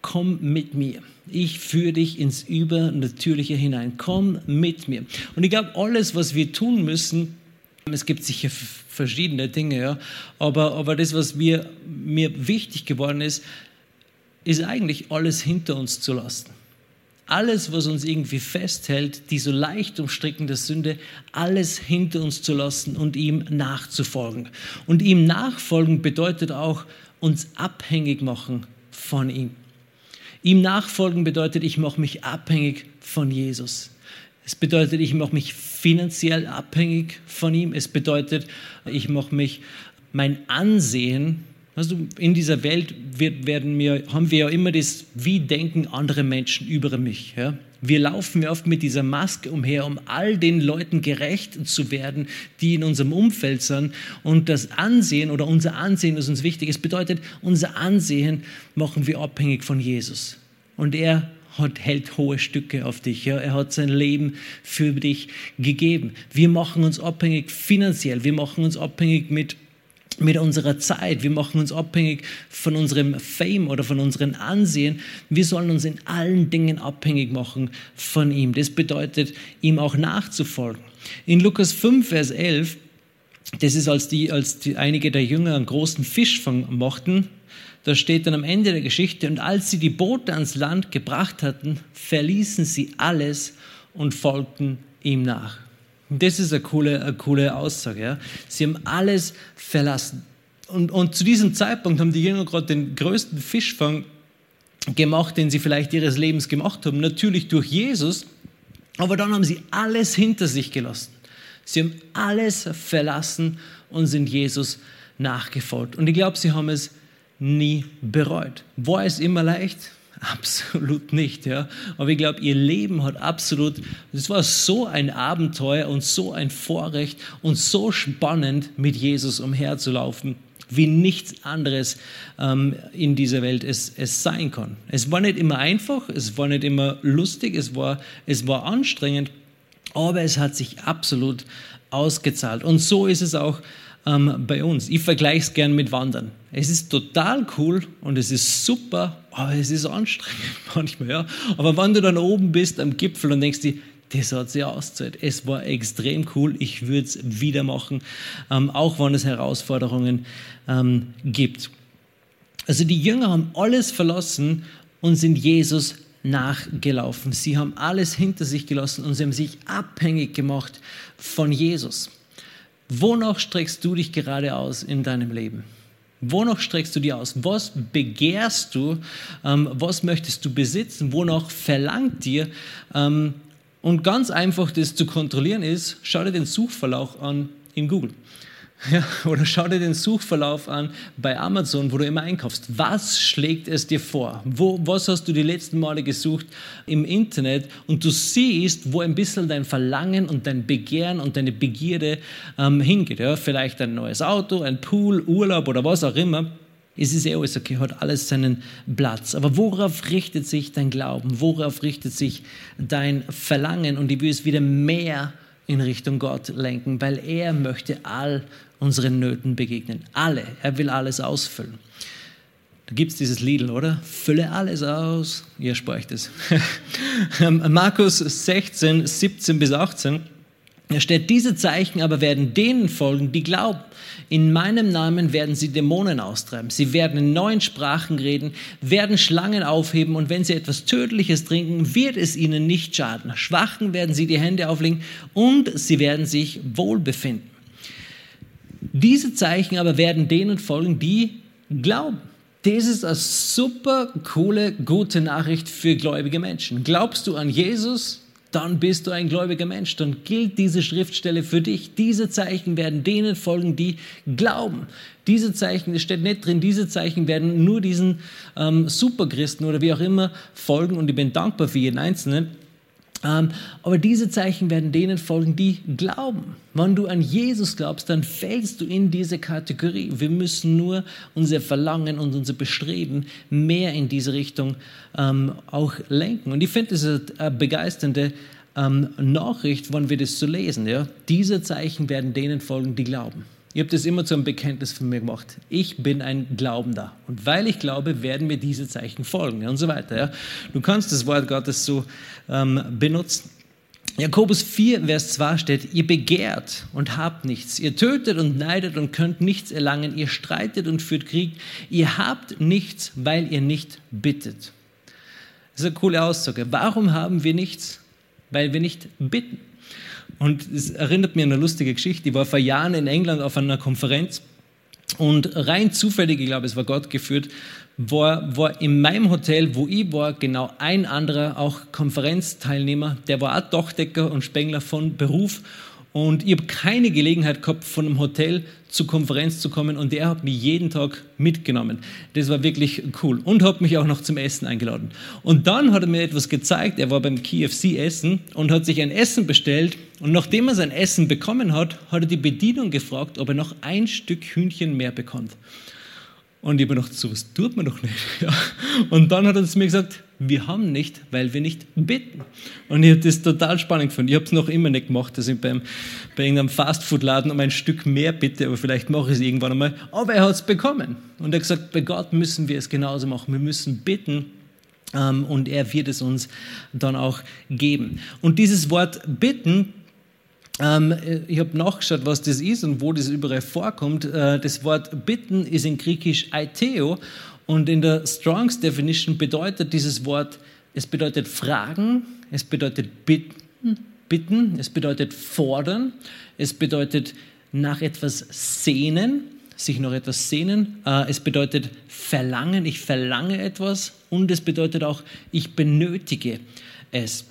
komm mit mir. Ich führe dich ins Übernatürliche hinein. Komm mit mir. Und ich glaube, alles, was wir tun müssen, es gibt sicher verschiedene Dinge, ja, aber, aber das, was mir, mir wichtig geworden ist, ist eigentlich alles hinter uns zu lassen alles, was uns irgendwie festhält, die so leicht umstrickende Sünde, alles hinter uns zu lassen und ihm nachzufolgen. Und ihm nachfolgen bedeutet auch uns abhängig machen von ihm. Ihm nachfolgen bedeutet, ich mache mich abhängig von Jesus. Es bedeutet, ich mache mich finanziell abhängig von ihm. Es bedeutet, ich mache mich mein Ansehen Weißt du, in dieser Welt wird, werden wir, haben wir ja immer das, wie denken andere Menschen über mich. Ja? Wir laufen ja oft mit dieser Maske umher, um all den Leuten gerecht zu werden, die in unserem Umfeld sind. Und das Ansehen oder unser Ansehen ist uns wichtig. Es bedeutet, unser Ansehen machen wir abhängig von Jesus. Und er hat, hält hohe Stücke auf dich. Ja? Er hat sein Leben für dich gegeben. Wir machen uns abhängig finanziell. Wir machen uns abhängig mit mit unserer Zeit. Wir machen uns abhängig von unserem Fame oder von unserem Ansehen. Wir sollen uns in allen Dingen abhängig machen von ihm. Das bedeutet, ihm auch nachzufolgen. In Lukas 5, Vers 11, das ist, als, die, als die, einige der Jünger einen großen Fischfang mochten, da steht dann am Ende der Geschichte, und als sie die Boote ans Land gebracht hatten, verließen sie alles und folgten ihm nach. Das ist eine coole, eine coole Aussage. Ja? Sie haben alles verlassen. Und, und zu diesem Zeitpunkt haben die Jünger gerade den größten Fischfang gemacht, den sie vielleicht ihres Lebens gemacht haben. Natürlich durch Jesus, aber dann haben sie alles hinter sich gelassen. Sie haben alles verlassen und sind Jesus nachgefolgt. Und ich glaube, sie haben es nie bereut. War es immer leicht? Absolut nicht, ja. Aber ich glaube, ihr Leben hat absolut, es war so ein Abenteuer und so ein Vorrecht und so spannend, mit Jesus umherzulaufen, wie nichts anderes ähm, in dieser Welt es, es sein kann. Es war nicht immer einfach, es war nicht immer lustig, es war, es war anstrengend, aber es hat sich absolut ausgezahlt. Und so ist es auch ähm, bei uns. Ich vergleiche es gern mit Wandern. Es ist total cool und es ist super, aber es ist anstrengend manchmal. Ja. Aber wenn du dann oben bist am Gipfel und denkst dir, das hat sich ausgezahlt. Es war extrem cool. Ich würde es wieder machen, ähm, auch wenn es Herausforderungen ähm, gibt. Also die Jünger haben alles verlassen und sind Jesus nachgelaufen. Sie haben alles hinter sich gelassen und sie haben sich abhängig gemacht von Jesus. Wonach streckst du dich gerade aus in deinem Leben? Wonach streckst du dich aus? Was begehrst du? Ähm, was möchtest du besitzen? Wonach verlangt dir? Ähm, und ganz einfach das zu kontrollieren ist, schau dir den Suchverlauf an in Google. Ja, oder schau dir den Suchverlauf an bei Amazon, wo du immer einkaufst. Was schlägt es dir vor? Wo, was hast du die letzten Male gesucht im Internet? Und du siehst, wo ein bisschen dein Verlangen und dein Begehren und deine Begierde ähm, hingeht. Ja, vielleicht ein neues Auto, ein Pool, Urlaub oder was auch immer. Es ist eh alles okay, hat alles seinen Platz. Aber worauf richtet sich dein Glauben? Worauf richtet sich dein Verlangen? Und ich will es wieder mehr in Richtung Gott lenken, weil er möchte all unseren Nöten begegnen. Alle. Er will alles ausfüllen. Da gibt es dieses Lied, oder? Fülle alles aus. Ihr sprecht es. Markus 16, 17 bis 18. Da steht, diese Zeichen aber werden denen folgen, die glauben. In meinem Namen werden sie Dämonen austreiben. Sie werden in neuen Sprachen reden, werden Schlangen aufheben und wenn sie etwas Tödliches trinken, wird es ihnen nicht schaden. Schwachen werden sie die Hände auflegen und sie werden sich wohlbefinden. Diese Zeichen aber werden denen folgen, die glauben. Das ist eine super coole, gute Nachricht für gläubige Menschen. Glaubst du an Jesus? Dann bist du ein gläubiger Mensch. Dann gilt diese Schriftstelle für dich. Diese Zeichen werden denen folgen, die glauben. Diese Zeichen, es steht nicht drin, diese Zeichen werden nur diesen ähm, Superchristen oder wie auch immer folgen. Und ich bin dankbar für jeden Einzelnen. Ähm, aber diese Zeichen werden denen folgen, die glauben. Wenn du an Jesus glaubst, dann fällst du in diese Kategorie. Wir müssen nur unser Verlangen und unser Bestreben mehr in diese Richtung ähm, auch lenken. Und ich finde, das ist eine begeisternde ähm, Nachricht, wenn wir das so lesen. Ja? Diese Zeichen werden denen folgen, die glauben. Ich habe das immer zu einem Bekenntnis von mir gemacht. Ich bin ein Glaubender. Und weil ich glaube, werden mir diese Zeichen folgen und so weiter. Ja. Du kannst das Wort Gottes so ähm, benutzen. Jakobus 4, Vers 2 steht, ihr begehrt und habt nichts, ihr tötet und neidet und könnt nichts erlangen, ihr streitet und führt Krieg, ihr habt nichts, weil ihr nicht bittet. Das ist eine coole Aussage. Warum haben wir nichts? Weil wir nicht bitten. Und es erinnert mir an eine lustige Geschichte. Ich war vor Jahren in England auf einer Konferenz und rein zufällig, ich glaube, es war Gott geführt, war, war in meinem Hotel, wo ich war, genau ein anderer, auch Konferenzteilnehmer, der war auch Dachdecker und Spengler von Beruf und ich habe keine Gelegenheit gehabt, von einem Hotel zur Konferenz zu kommen und der hat mich jeden Tag mitgenommen. Das war wirklich cool und hat mich auch noch zum Essen eingeladen. Und dann hat er mir etwas gezeigt, er war beim KFC Essen und hat sich ein Essen bestellt und nachdem er sein Essen bekommen hat, hat er die Bedienung gefragt, ob er noch ein Stück Hühnchen mehr bekommt. Und ich habe gedacht, sowas tut man doch nicht. Ja. Und dann hat er zu mir gesagt, wir haben nicht, weil wir nicht bitten. Und ich habe das total spannend gefunden. Ich habe es noch immer nicht gemacht, dass ich beim, bei irgendeinem Fastfood-Laden um ein Stück mehr bitte, aber vielleicht mache ich es irgendwann einmal. Aber er hat es bekommen. Und er hat gesagt, bei Gott müssen wir es genauso machen. Wir müssen bitten ähm, und er wird es uns dann auch geben. Und dieses Wort bitten, ähm, ich habe nachgeschaut, was das ist und wo das überall vorkommt. Äh, das Wort bitten ist in Griechisch aiteo und in der Strongs Definition bedeutet dieses Wort, es bedeutet fragen, es bedeutet bitten, bitten, es bedeutet fordern, es bedeutet nach etwas sehnen, sich nach etwas sehnen, äh, es bedeutet verlangen, ich verlange etwas und es bedeutet auch, ich benötige es.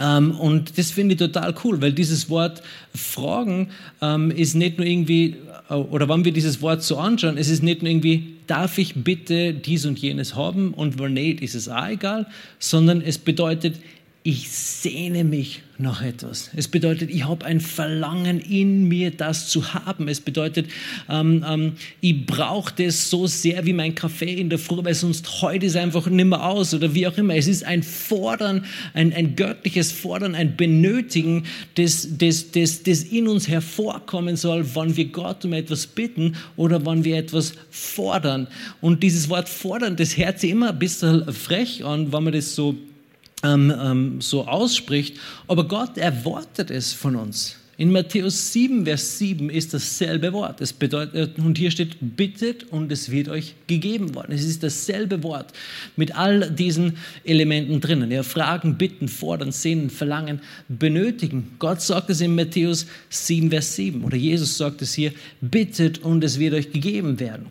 Ähm, und das finde ich total cool, weil dieses Wort Fragen ähm, ist nicht nur irgendwie, äh, oder wenn wir dieses Wort so anschauen, es ist nicht nur irgendwie, darf ich bitte dies und jenes haben und wenn nicht, ist es auch egal, sondern es bedeutet, ich sehne mich nach etwas. Es bedeutet, ich habe ein Verlangen in mir, das zu haben. Es bedeutet, ähm, ähm, ich brauche das so sehr wie mein Kaffee in der Früh, weil sonst heute ist einfach nicht mehr aus oder wie auch immer. Es ist ein Fordern, ein, ein göttliches Fordern, ein Benötigen, das, das, das, das in uns hervorkommen soll, wann wir Gott um etwas bitten oder wann wir etwas fordern. Und dieses Wort fordern, das hört sich immer ein bisschen frech an, wenn man das so ähm, ähm, so ausspricht. Aber Gott erwartet es von uns. In Matthäus 7, Vers 7 ist dasselbe Wort. Es bedeutet, und hier steht, bittet und es wird euch gegeben worden. Es ist dasselbe Wort mit all diesen Elementen drinnen. Ja, Fragen, bitten, fordern, sehnen, verlangen, benötigen. Gott sagt es in Matthäus 7, Vers 7. Oder Jesus sagt es hier, bittet und es wird euch gegeben werden.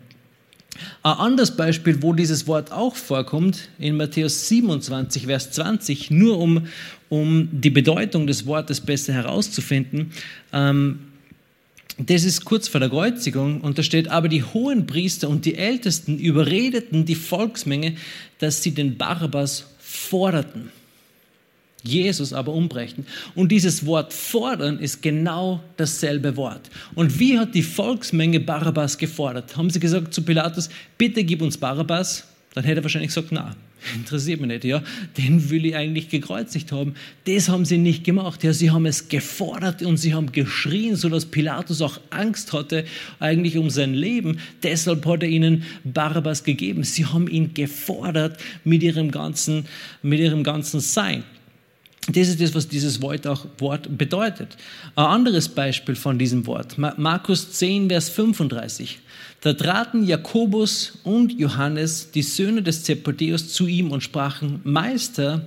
Ein anderes Beispiel, wo dieses Wort auch vorkommt, in Matthäus 27, Vers 20, nur um, um die Bedeutung des Wortes besser herauszufinden. Ähm, das ist kurz vor der Kreuzigung und da steht, aber die hohen Priester und die Ältesten überredeten die Volksmenge, dass sie den Barabbas forderten. Jesus aber umbrechen. Und dieses Wort fordern ist genau dasselbe Wort. Und wie hat die Volksmenge Barabbas gefordert? Haben sie gesagt zu Pilatus, bitte gib uns Barabbas? Dann hätte er wahrscheinlich gesagt, na, interessiert mich nicht, ja. Den will ich eigentlich gekreuzigt haben. Das haben sie nicht gemacht. Ja, sie haben es gefordert und sie haben geschrien, sodass Pilatus auch Angst hatte, eigentlich um sein Leben. Deshalb hat er ihnen Barabbas gegeben. Sie haben ihn gefordert mit ihrem ganzen, mit ihrem ganzen Sein. Das ist das, was dieses Wort auch Wort bedeutet. Ein anderes Beispiel von diesem Wort, Markus 10, Vers 35. Da traten Jakobus und Johannes, die Söhne des Zebedeus, zu ihm und sprachen, Meister,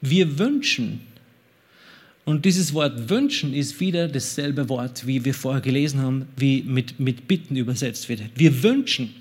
wir wünschen. Und dieses Wort wünschen ist wieder dasselbe Wort, wie wir vorher gelesen haben, wie mit, mit Bitten übersetzt wird. Wir wünschen.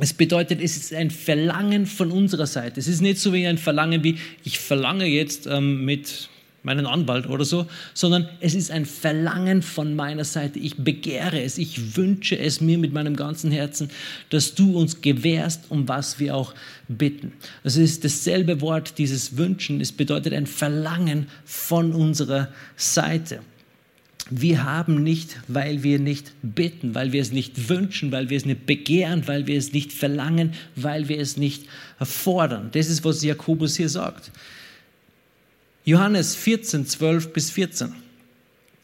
Es bedeutet, es ist ein Verlangen von unserer Seite. Es ist nicht so wie ein Verlangen wie, ich verlange jetzt ähm, mit meinen Anwalt oder so, sondern es ist ein Verlangen von meiner Seite. Ich begehre es, ich wünsche es mir mit meinem ganzen Herzen, dass du uns gewährst, um was wir auch bitten. Es ist dasselbe Wort, dieses Wünschen. Es bedeutet ein Verlangen von unserer Seite. Wir haben nicht, weil wir nicht bitten, weil wir es nicht wünschen, weil wir es nicht begehren, weil wir es nicht verlangen, weil wir es nicht fordern. Das ist, was Jakobus hier sagt. Johannes 14, 12 bis 14.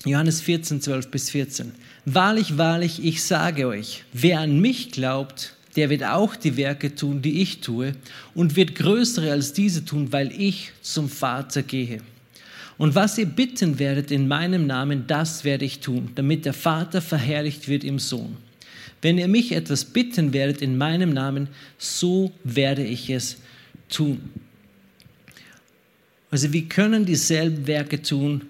Johannes 14, 12 bis 14. Wahrlich, wahrlich, ich sage euch, wer an mich glaubt, der wird auch die Werke tun, die ich tue, und wird größere als diese tun, weil ich zum Vater gehe. Und was ihr bitten werdet in meinem Namen, das werde ich tun, damit der Vater verherrlicht wird im Sohn. Wenn ihr mich etwas bitten werdet in meinem Namen, so werde ich es tun. Also wir können dieselben Werke tun,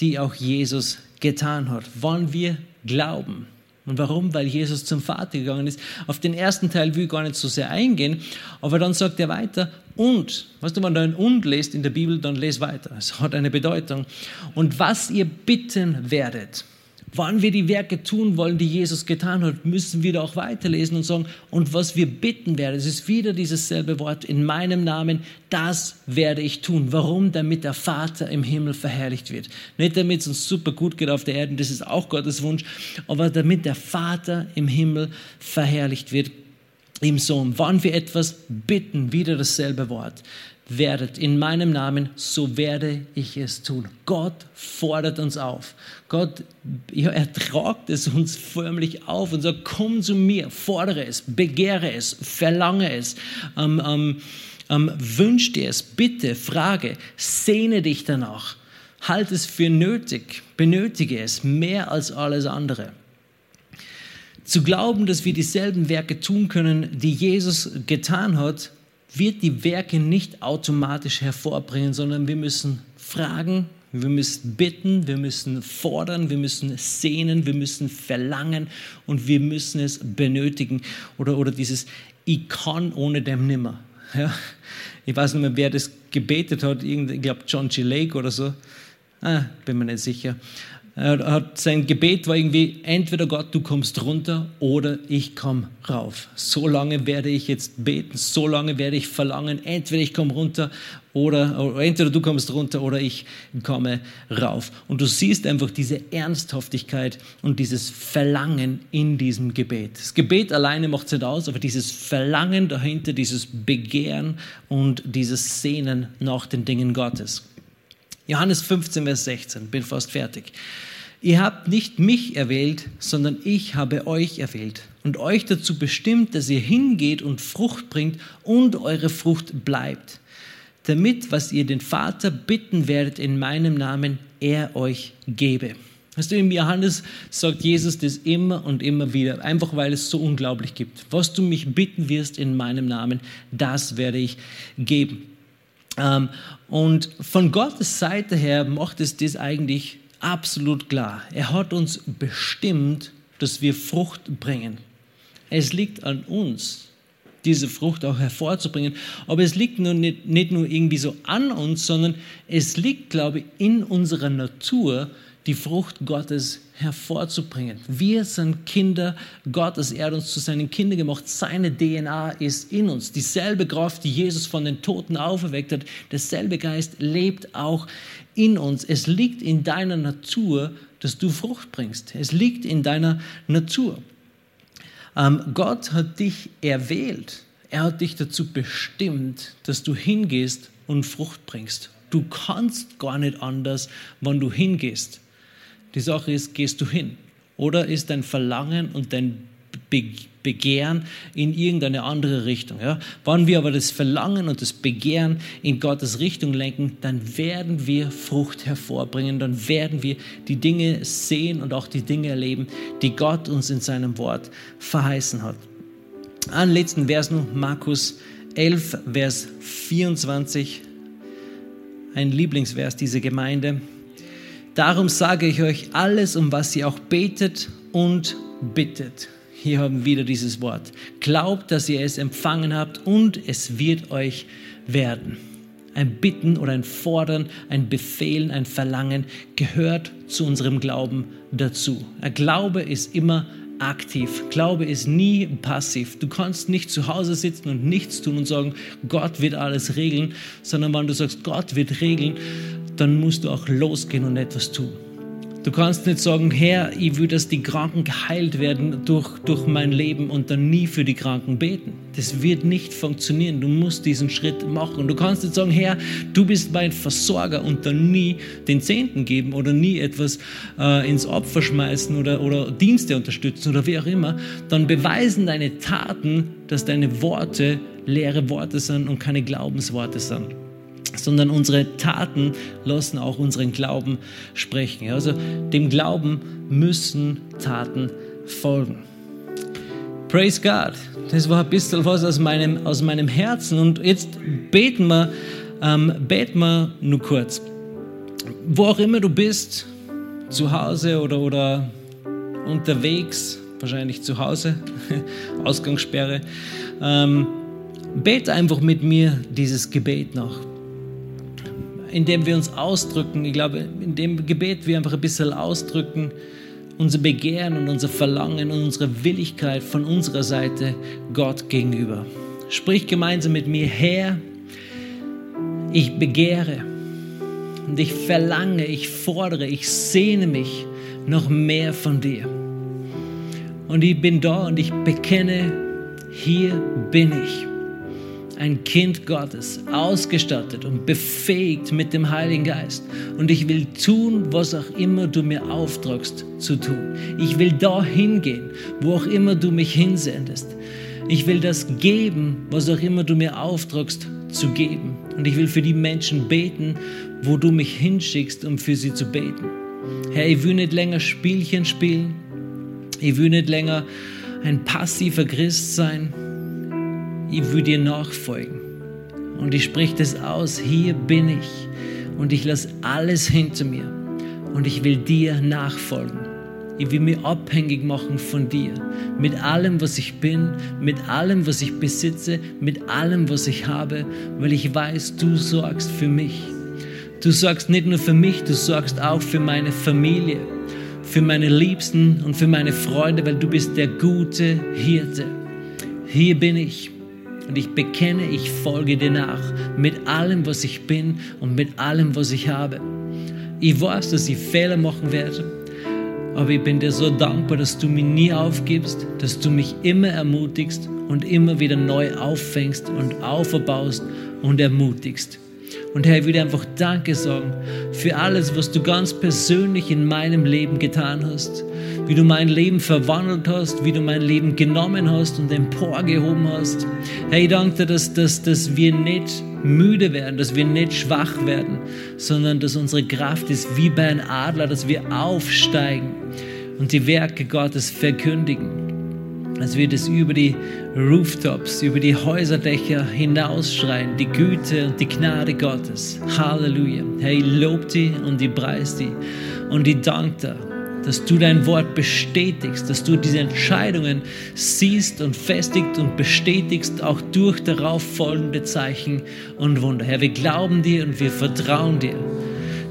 die auch Jesus getan hat, wann wir glauben. Und warum? Weil Jesus zum Vater gegangen ist. Auf den ersten Teil will ich gar nicht so sehr eingehen, aber dann sagt er weiter, und, weißt du, wenn du ein und lest in der Bibel, dann lest weiter. Es hat eine Bedeutung. Und was ihr bitten werdet, wann wir die Werke tun wollen, die Jesus getan hat, müssen wir da auch weiterlesen und sagen, und was wir bitten werden, es ist wieder dieses selbe Wort, in meinem Namen, das werde ich tun. Warum? Damit der Vater im Himmel verherrlicht wird. Nicht damit es uns super gut geht auf der Erde, das ist auch Gottes Wunsch, aber damit der Vater im Himmel verherrlicht wird. im Sohn. Wann wir etwas bitten, wieder dasselbe Wort werdet in meinem Namen, so werde ich es tun. Gott fordert uns auf. Gott, ja, er tragt es uns förmlich auf und sagt, komm zu mir, fordere es, begehre es, verlange es, ähm, ähm, ähm, wünsch dir es, bitte, frage, sehne dich danach, halt es für nötig, benötige es mehr als alles andere. Zu glauben, dass wir dieselben Werke tun können, die Jesus getan hat, wird die Werke nicht automatisch hervorbringen, sondern wir müssen fragen, wir müssen bitten, wir müssen fordern, wir müssen sehnen, wir müssen verlangen und wir müssen es benötigen. Oder, oder dieses kann ohne dem nimmer. Ja? Ich weiß nicht mehr, wer das gebetet hat, ich glaube John G. Lake oder so. Ah, bin mir nicht sicher. Er hat, sein Gebet war irgendwie, entweder Gott, du kommst runter oder ich komme rauf. So lange werde ich jetzt beten, so lange werde ich verlangen, entweder ich komme runter oder, oder entweder du kommst runter oder ich komme rauf. Und du siehst einfach diese Ernsthaftigkeit und dieses Verlangen in diesem Gebet. Das Gebet alleine macht es nicht aus, aber dieses Verlangen dahinter, dieses Begehren und dieses Sehnen nach den Dingen Gottes. Johannes 15, Vers 16, bin fast fertig. Ihr habt nicht mich erwählt, sondern ich habe euch erwählt und euch dazu bestimmt, dass ihr hingeht und Frucht bringt und eure Frucht bleibt, damit, was ihr den Vater bitten werdet in meinem Namen, er euch gebe. Weißt du, im Johannes sagt Jesus das immer und immer wieder, einfach weil es so unglaublich gibt. Was du mich bitten wirst in meinem Namen, das werde ich geben. Ähm, und von Gottes Seite her macht es das eigentlich absolut klar. Er hat uns bestimmt, dass wir Frucht bringen. Es liegt an uns, diese Frucht auch hervorzubringen. Aber es liegt nur nicht, nicht nur irgendwie so an uns, sondern es liegt, glaube ich, in unserer Natur, die Frucht Gottes hervorzubringen. Wir sind Kinder Gottes. Er hat uns zu seinen Kindern gemacht. Seine DNA ist in uns. Dieselbe Kraft, die Jesus von den Toten auferweckt hat, derselbe Geist lebt auch in uns. Es liegt in deiner Natur, dass du Frucht bringst. Es liegt in deiner Natur. Ähm, Gott hat dich erwählt. Er hat dich dazu bestimmt, dass du hingehst und Frucht bringst. Du kannst gar nicht anders, wann du hingehst. Die Sache ist, gehst du hin? Oder ist dein Verlangen und dein Begehren in irgendeine andere Richtung? Ja? Wann wir aber das Verlangen und das Begehren in Gottes Richtung lenken, dann werden wir Frucht hervorbringen, dann werden wir die Dinge sehen und auch die Dinge erleben, die Gott uns in seinem Wort verheißen hat. Einen letzten Vers noch, Markus 11, Vers 24, ein Lieblingsvers dieser Gemeinde. Darum sage ich euch alles, um was ihr auch betet und bittet. Hier haben wir wieder dieses Wort. Glaubt, dass ihr es empfangen habt und es wird euch werden. Ein Bitten oder ein Fordern, ein Befehlen, ein Verlangen gehört zu unserem Glauben dazu. Ein Glaube ist immer aktiv. Glaube ist nie passiv. Du kannst nicht zu Hause sitzen und nichts tun und sagen, Gott wird alles regeln, sondern wenn du sagst, Gott wird regeln, dann musst du auch losgehen und etwas tun. Du kannst nicht sagen, Herr, ich will, dass die Kranken geheilt werden durch, durch mein Leben und dann nie für die Kranken beten. Das wird nicht funktionieren. Du musst diesen Schritt machen. Du kannst nicht sagen, Herr, du bist mein Versorger und dann nie den Zehnten geben oder nie etwas äh, ins Opfer schmeißen oder, oder Dienste unterstützen oder wie auch immer. Dann beweisen deine Taten, dass deine Worte leere Worte sind und keine Glaubensworte sind sondern unsere Taten lassen auch unseren Glauben sprechen. Also dem Glauben müssen Taten folgen. Praise God. Das war ein bisschen was aus meinem, aus meinem Herzen. Und jetzt beten wir, ähm, beten wir nur kurz. Wo auch immer du bist, zu Hause oder, oder unterwegs, wahrscheinlich zu Hause, Ausgangssperre, ähm, bete einfach mit mir dieses Gebet noch indem wir uns ausdrücken. Ich glaube, in dem Gebet wir einfach ein bisschen ausdrücken, unser Begehren und unser Verlangen und unsere Willigkeit von unserer Seite Gott gegenüber. Sprich gemeinsam mit mir, Herr, ich begehre und ich verlange, ich fordere, ich sehne mich noch mehr von dir. Und ich bin da und ich bekenne, hier bin ich ein Kind Gottes, ausgestattet und befähigt mit dem Heiligen Geist. Und ich will tun, was auch immer du mir auftragst zu tun. Ich will dahin gehen, wo auch immer du mich hinsendest. Ich will das geben, was auch immer du mir auftragst zu geben. Und ich will für die Menschen beten, wo du mich hinschickst, um für sie zu beten. Herr, ich will nicht länger Spielchen spielen. Ich will nicht länger ein passiver Christ sein ich will dir nachfolgen. Und ich spreche das aus, hier bin ich und ich lasse alles hinter mir und ich will dir nachfolgen. Ich will mich abhängig machen von dir, mit allem, was ich bin, mit allem, was ich besitze, mit allem, was ich habe, weil ich weiß, du sorgst für mich. Du sorgst nicht nur für mich, du sorgst auch für meine Familie, für meine Liebsten und für meine Freunde, weil du bist der gute Hirte. Hier bin ich und ich bekenne, ich folge dir nach mit allem, was ich bin und mit allem, was ich habe. Ich weiß, dass ich Fehler machen werde, aber ich bin dir so dankbar, dass du mich nie aufgibst, dass du mich immer ermutigst und immer wieder neu auffängst und auferbaust und ermutigst. Und Herr, ich will dir einfach Danke sagen für alles, was du ganz persönlich in meinem Leben getan hast wie du mein Leben verwandelt hast, wie du mein Leben genommen hast und emporgehoben hast. Herr, ich danke dir, dass, dass, dass wir nicht müde werden, dass wir nicht schwach werden, sondern dass unsere Kraft ist wie bei einem Adler, dass wir aufsteigen und die Werke Gottes verkündigen. Dass wir das über die Rooftops, über die Häuserdächer hinausschreien, die Güte und die Gnade Gottes. Halleluja. Ich lobe dich und ich preise dich und ich danke dir dass du dein Wort bestätigst, dass du diese Entscheidungen siehst und festigst und bestätigst, auch durch darauf folgende Zeichen und Wunder. Herr, wir glauben dir und wir vertrauen dir,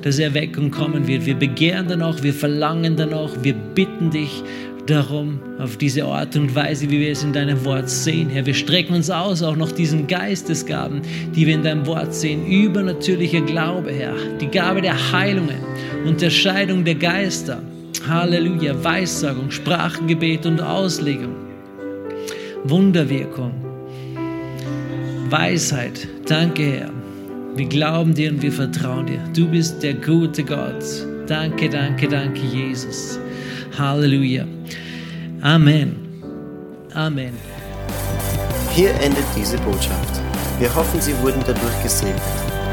dass Erweckung kommen wird. Wir begehren danach, wir verlangen danach, wir bitten dich darum, auf diese Art und Weise, wie wir es in deinem Wort sehen. Herr, wir strecken uns aus, auch noch diesen Geistesgaben, die wir in deinem Wort sehen. Übernatürlicher Glaube, Herr, die Gabe der Heilungen, Unterscheidung der Geister Halleluja, Weissagung, Sprachengebet und Auslegung, Wunderwirkung, Weisheit. Danke, Herr. Wir glauben dir und wir vertrauen dir. Du bist der gute Gott. Danke, danke, danke, Jesus. Halleluja. Amen. Amen. Hier endet diese Botschaft. Wir hoffen, Sie wurden dadurch gesegnet.